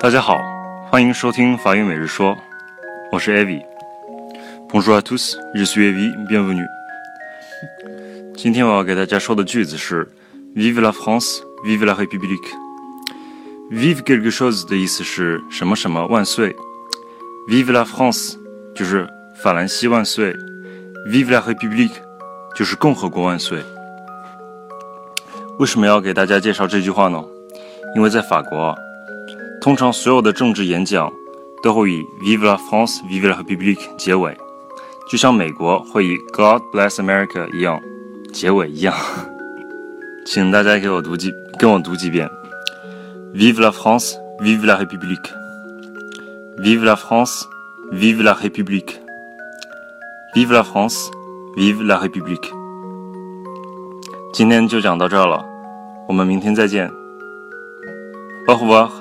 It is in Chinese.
大家好，欢迎收听法语每日说，我是 Avi。Bonjour à tous, je suis Avi, bienvenue。今天我要给大家说的句子是 Vive la France, vive la République。Vive quelque chose 的意思是什么什么万岁，Vive la France 就是法兰西万岁，Vive la République 就是共和国万岁。为什么要给大家介绍这句话呢？因为在法国。通常所有的政治演讲都会以 Vive la France, Vive la République 结尾，就像美国会以 God bless America 一样结尾一样。请大家给我读几，跟我读几遍：Vive la France, Vive la République. Vive la France, Vive la République. Vive la France, Vive la République. 今天就讲到这儿了，我们明天再见。Au revoir.